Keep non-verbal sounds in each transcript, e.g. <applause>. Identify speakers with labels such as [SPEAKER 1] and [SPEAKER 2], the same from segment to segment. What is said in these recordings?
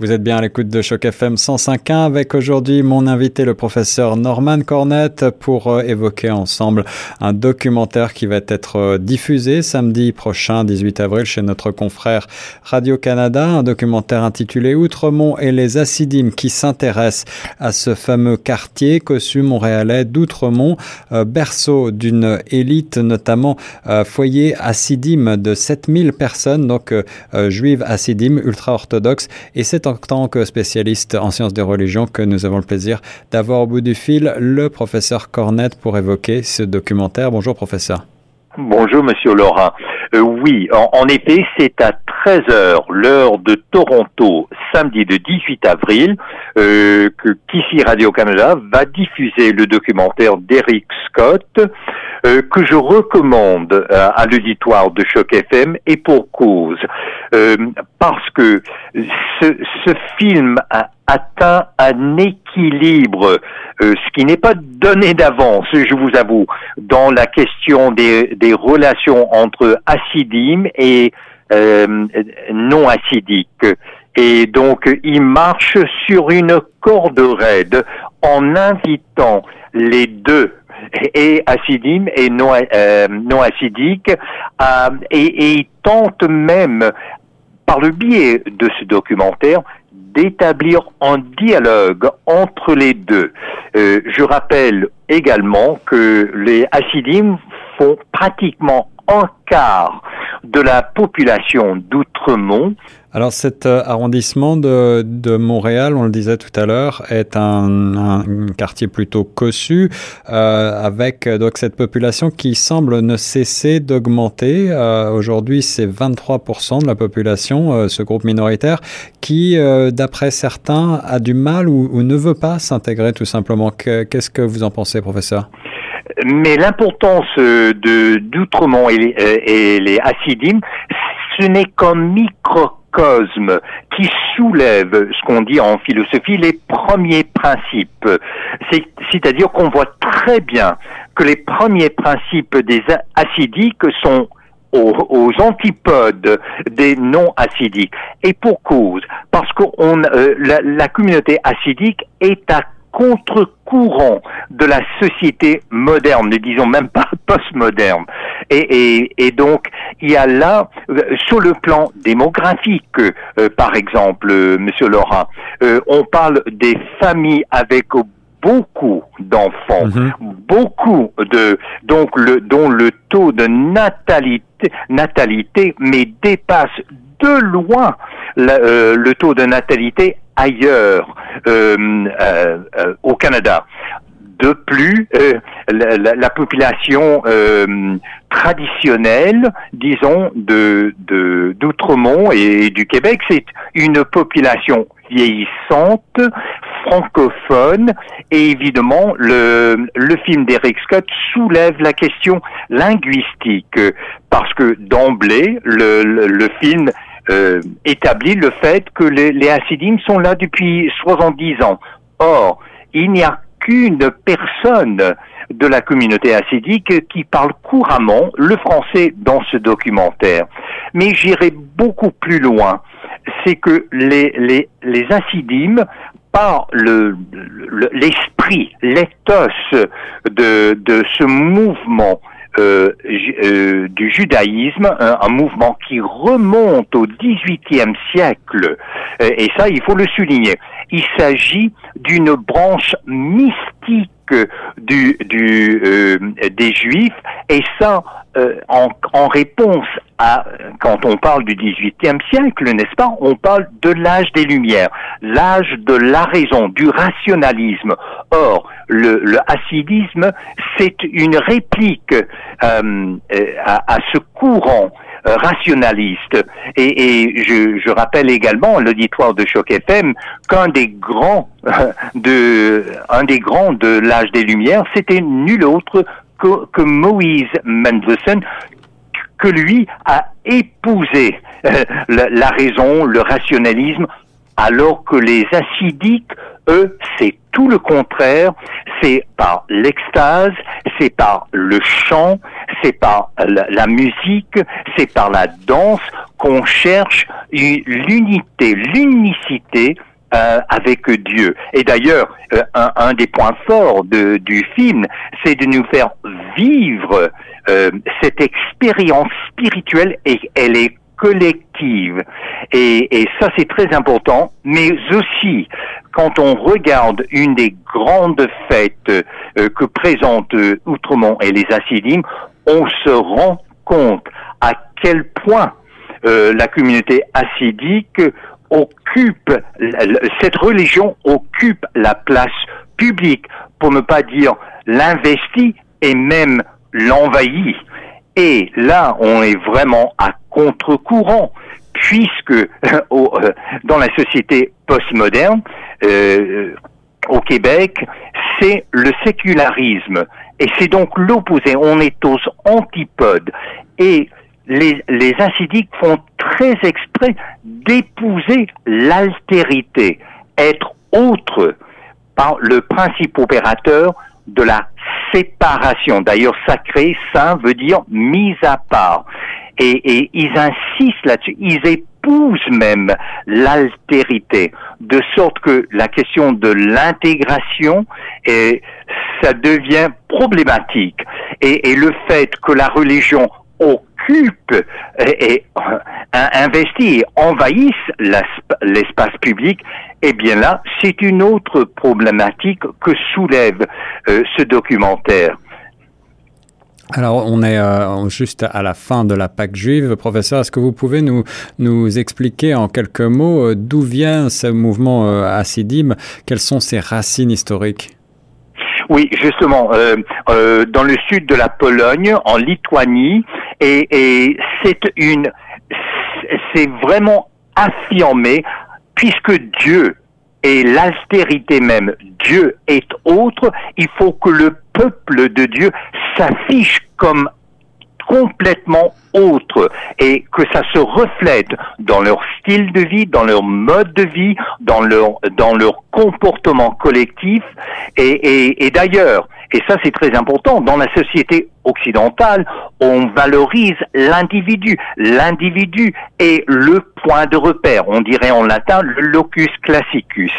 [SPEAKER 1] Vous êtes bien à l'écoute de Choc FM 105.1 avec aujourd'hui mon invité le professeur Norman Cornette pour euh, évoquer ensemble un documentaire qui va être euh, diffusé samedi prochain 18 avril chez notre confrère Radio-Canada, un documentaire intitulé Outremont et les Acidimes qui s'intéresse à ce fameux quartier cossu montréalais d'Outremont, euh, berceau d'une élite notamment foyer acidime de 7000 personnes donc juives acidimes ultra-orthodoxes. Et en tant que spécialiste en sciences des religions que nous avons le plaisir d'avoir au bout du fil le professeur Cornette pour évoquer ce documentaire. Bonjour professeur.
[SPEAKER 2] Bonjour Monsieur Laurent. Euh, oui, en, effet, c'est à 13h, l'heure de Toronto, samedi de 18 avril, euh, que qu'ici Radio-Canada va diffuser le documentaire d'Eric Scott, euh, que je recommande euh, à, l'auditoire de Choc FM, et pour cause. parce que ce, ce film a atteint un équilibre, ce qui n'est pas donné d'avance, je vous avoue, dans la question des, des relations entre acidim et euh, non acidique. Et donc, il marche sur une corde raide en invitant les deux et acidim et non, euh, non acidique, euh, et, et il tente même, par le biais de ce documentaire, d'établir un dialogue entre les deux. Euh, je rappelle également que les acidim font pratiquement un quart de la population d'Outremont.
[SPEAKER 1] Alors cet euh, arrondissement de, Montréal, on le disait tout à l'heure, est un, quartier plutôt cossu, euh, avec euh, donc cette population qui semble ne cesser d'augmenter. Aujourd'hui, c'est 23% de la population, ce groupe minoritaire, qui, d'après certains, a du mal ou ne veut pas s'intégrer tout simplement. Qu'est-ce que vous en pensez, professeur?
[SPEAKER 2] Mais l'importance euh, de d'Outremont et, les, euh, et les Acidim, ce n'est qu'un microcosme qui soulève ce qu'on dit en philosophie les premiers principes. C'est-à-dire qu'on voit très bien que les premiers principes des acidiques sont aux, aux, antipodes des non acidiques. Et pour cause, parce que on, euh, la, la communauté acidique est à contre-courant de la société moderne, ne disons même pas <laughs> postmoderne. Et, et, et, donc, il y a là, euh, sur le plan démographique, euh, par exemple, euh, Monsieur Laurent, euh, on parle des familles avec beaucoup d'enfants, mm-hmm. beaucoup de donc le dont le taux de natalité natalité mais dépasse de loin euh, le taux de natalité ailleurs euh, euh, au Canada. De plus, la, la, la, population traditionnelle, disons, de d'Outremont et du Québec, c'est une population vieillissante, francophone, et évidemment, le, le film d'Eric Scott soulève la question linguistique, parce que d'emblée, le, le film euh, établit le fait que les, les sont là depuis 70 ans. Or, il n'y a qu'une personne de la communauté hassidique qui parle couramment le français dans ce documentaire. Mais j'irai beaucoup plus loin. C'est que les, les, Hassidim, par le, l'esprit, l'éthos de, de ce mouvement du judaïsme, un, un, mouvement qui remonte au XVIIIe siècle, euh, et ça, il faut le souligner. Il s'agit d'une branche mystique euh, des Juifs, et ça, euh, en, en, réponse à, quand on parle du XVIIIe siècle, n'est-ce pas, on parle de l'âge des Lumières, l'âge de la raison, du rationalisme. Or, le, le hassidisme, c'est une réplique euh, à, à, ce courant euh, rationaliste. Et, et je, je, rappelle également à l'auditoire de Choc FM qu'un des grands <laughs> de un des grands de l'âge des Lumières, c'était nul autre que, que Moïse Mendelssohn, que lui a épousé euh, la, raison, le rationalisme, alors que les acidiques Eux, c'est tout le contraire. C'est par l'extase, c'est par le chant, c'est par la, musique, c'est par la danse qu'on cherche l'unité, l'unicité euh, avec Dieu. Et d'ailleurs, euh, un, des points forts de, du film, c'est de nous faire vivre euh, cette expérience spirituelle et elle est collective. Et, et ça, c'est très important. Mais aussi, quand on regarde une des grandes fêtes que présentent Outremont et les Assidim, on se rend compte à quel point la communauté assidique occupe, cette religion occupe la place publique, pour ne pas dire l'investit et même l'envahit. Et là, on est vraiment à contre-courant, puisque <laughs> euh, dans la société postmoderne, euh, au Québec, c'est le sécularisme. Et c'est donc l'opposé. On est aux antipodes. Et les, les font très exprès d'épouser l'altérité, être autre par le principe opérateur de la séparation. D'ailleurs, sacré, saint veut dire mise à part. Et, ils insistent là-dessus, ils épousent même l'altérité, de sorte que la question de l'intégration, ça devient problématique. Et, et le fait que la religion occupe et, et envahissent l'espace public, eh bien là, c'est une autre problématique que soulève euh, ce documentaire.
[SPEAKER 1] Alors, on est euh, juste à la fin de la Pâque juive. Professeur, est-ce que vous pouvez nous, expliquer en quelques mots euh, d'où vient ce mouvement Hassidim Quelles sont ses racines historiques?
[SPEAKER 2] Oui, justement, euh, euh, dans le sud de la Pologne, en Lituanie, et, et c'est une, c'est vraiment affirmé, puisque Dieu est l'altérité même, Dieu est autre, il faut que le peuple de Dieu s'affiche comme complètement autre et que ça se reflète dans leur style de vie, dans leur mode de vie, dans leur dans leur comportement collectif et, d'ailleurs et ça c'est très important dans la société occidentale on valorise l'individu. L'individu est le point de repère. On dirait en latin le locus classicus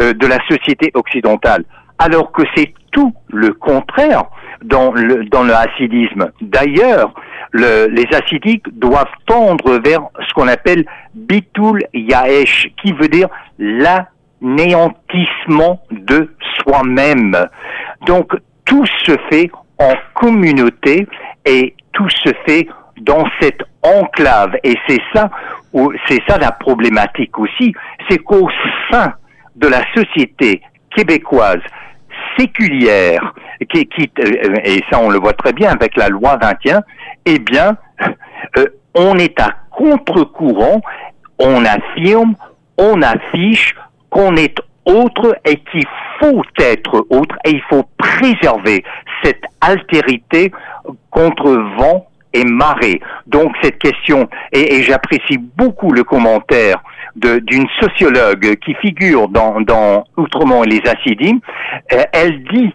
[SPEAKER 2] euh, de la société occidentale. Alors que c'est tout le contraire dans le, dans le hassidisme. D'ailleurs, le, les hassidiques doivent tendre vers ce qu'on appelle bitul yaesh, qui veut dire l'anéantissement de soi-même. Donc, tout se fait en communauté et tout se fait dans cette enclave. Et c'est ça, c'est ça la problématique aussi, c'est qu'au sein de la société québécoise, séculière, qui, qui, euh, et ça on le voit très bien avec la loi 21, eh bien, euh, on est à contre-courant, on affirme, on affiche qu'on est autre et qu'il faut être autre et il faut préserver cette altérité contre vent et marée. Donc cette question, et, et j'apprécie beaucoup le commentaire d'une sociologue qui figure dans, dans Outremont les Acidim, euh, elle dit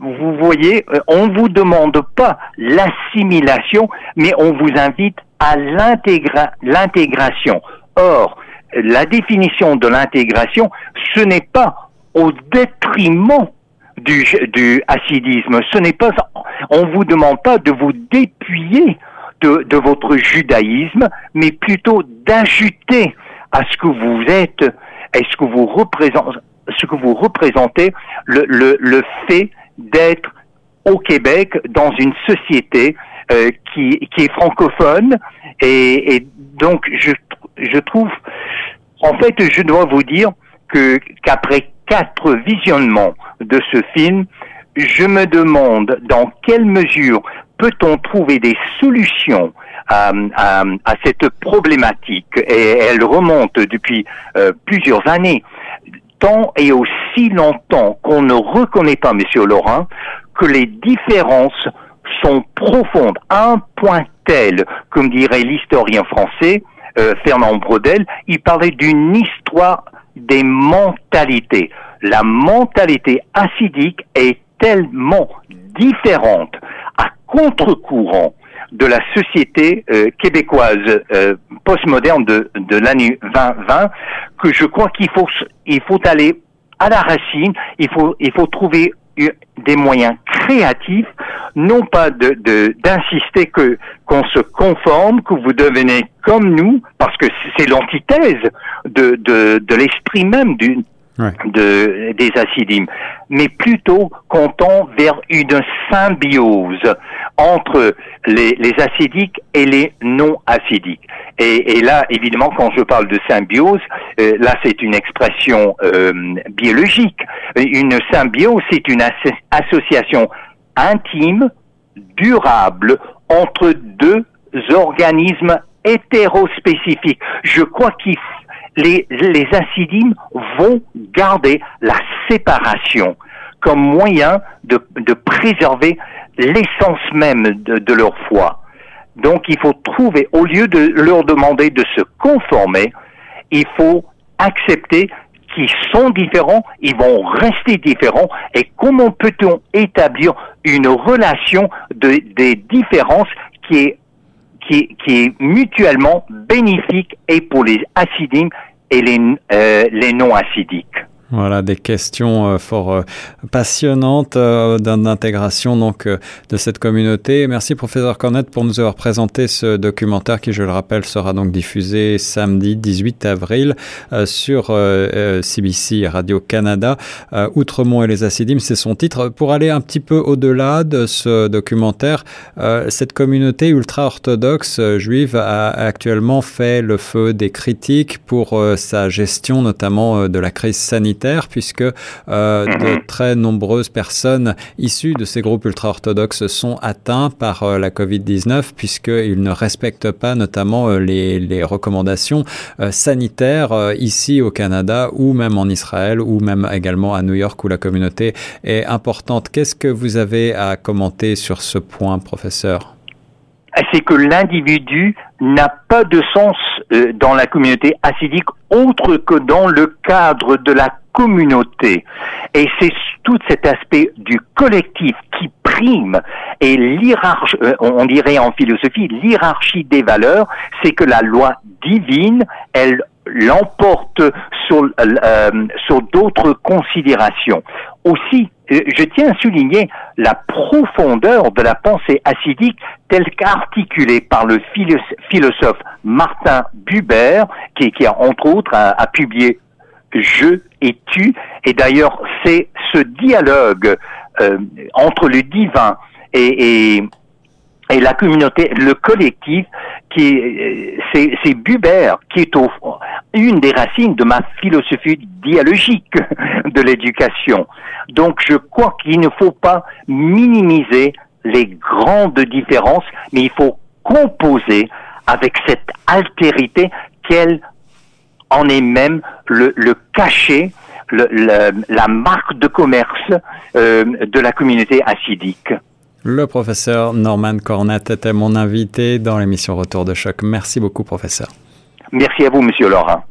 [SPEAKER 2] vous voyez, euh, on ne vous demande pas l'assimilation, mais on vous invite à l'intégration. Or, la définition de l'intégration, ce n'est pas au détriment du, du acidisme. Ce n'est pas, on vous demande pas de vous dépouiller de, de votre judaïsme, mais plutôt d'ajouter à ce que vous êtes, est ce que vous représentez, ce que vous représentez, le, le, le fait d'être au Québec dans une société euh, qui, qui est francophone. Et, et donc je, je trouve en fait je dois vous dire que qu'après quatre visionnements de ce film je me demande dans quelle mesure peut-on trouver des solutions à, à, à, cette problématique et elle remonte depuis euh, plusieurs années tant et aussi longtemps qu'on ne reconnaît pas, Monsieur Laurent, que les différences sont profondes à un point tel, comme dirait l'historien français euh, Fernand Brodel, il parlait d'une histoire des mentalités. La mentalité acidique est tellement différente à contre-courant de la société euh, québécoise euh, postmoderne de, de l'année 2020 que je crois qu'il faut il faut aller à la racine, il faut il faut trouver des moyens créatifs, non pas de d'insister que qu'on se conforme, que vous devenez comme nous, parce que c'est l'antithèse de, de, de l'esprit même de, des acidimes, mais plutôt qu'on tend vers une symbiose entre les, les acidiques et les non acidiques. Et, et, là, évidemment, quand je parle de symbiose, euh, là c'est une expression euh, biologique. Une symbiose, c'est une association intime, durable entre deux organismes hétérospécifiques. Je crois qu'il les, les acidimes vont garder la séparation comme moyen de, de préserver l'essence même de, de, leur foi. Donc il faut trouver, au lieu de leur demander de se conformer, il faut accepter qu'ils sont différents, ils vont rester différents, et comment peut-on établir une relation de, des différences qui est qui, est mutuellement bénéfique et pour les acidiques et les, euh, les non acidiques.
[SPEAKER 1] Voilà des questions euh, fort euh, passionnantes euh, d'intégration donc de cette communauté. Merci professeur Cornette pour nous avoir présenté ce documentaire qui, je le rappelle, sera donc diffusé samedi 18 avril sur CBC Radio Canada. Outremont et les acidimes, c'est son titre. Pour aller un petit peu au-delà de ce documentaire, cette communauté ultra-orthodoxe juive a actuellement fait le feu des critiques pour sa gestion notamment de la crise sanitaire puisque euh, de mhm. très nombreuses personnes issues de ces groupes ultra-orthodoxes sont atteints par euh, la Covid-19, puisqu'ils ne respectent pas notamment euh, les, les, recommandations sanitaires ici au Canada ou même en Israël ou même également à New York où la communauté est importante. Qu'est-ce que vous avez à commenter sur ce point, professeur?
[SPEAKER 2] C'est que l'individu n'a pas de sens dans la communauté acidique autre que dans le cadre de la communauté. Et c'est tout cet aspect du collectif qui prime et l'hierarchie, euh, on dirait en philosophie, l'hierarchie des valeurs, c'est que la loi divine, elle l'emporte sur, euh, sur d'autres considérations. Aussi, euh, je tiens à souligner la profondeur de la pensée acidique telle qu'articulée par le philosophe Martin Buber, qui, a entre autres a publié je et tu. Et d'ailleurs, c'est ce dialogue euh, entre le divin et, la communauté, le collectif, qui euh, c'est, c'est Buber qui est au, une des racines de ma philosophie dialogique <laughs> de l'éducation. Donc, je crois qu'il ne faut pas minimiser les grandes différences, mais il faut composer avec cette altérité qu'elle en est même le, le cachet, la marque de commerce euh, de la communauté acidique.
[SPEAKER 1] Le professeur Norman Cornette était mon invité dans l'émission Retour de choc. Merci beaucoup, professeur.
[SPEAKER 2] Merci à vous, monsieur Laurent.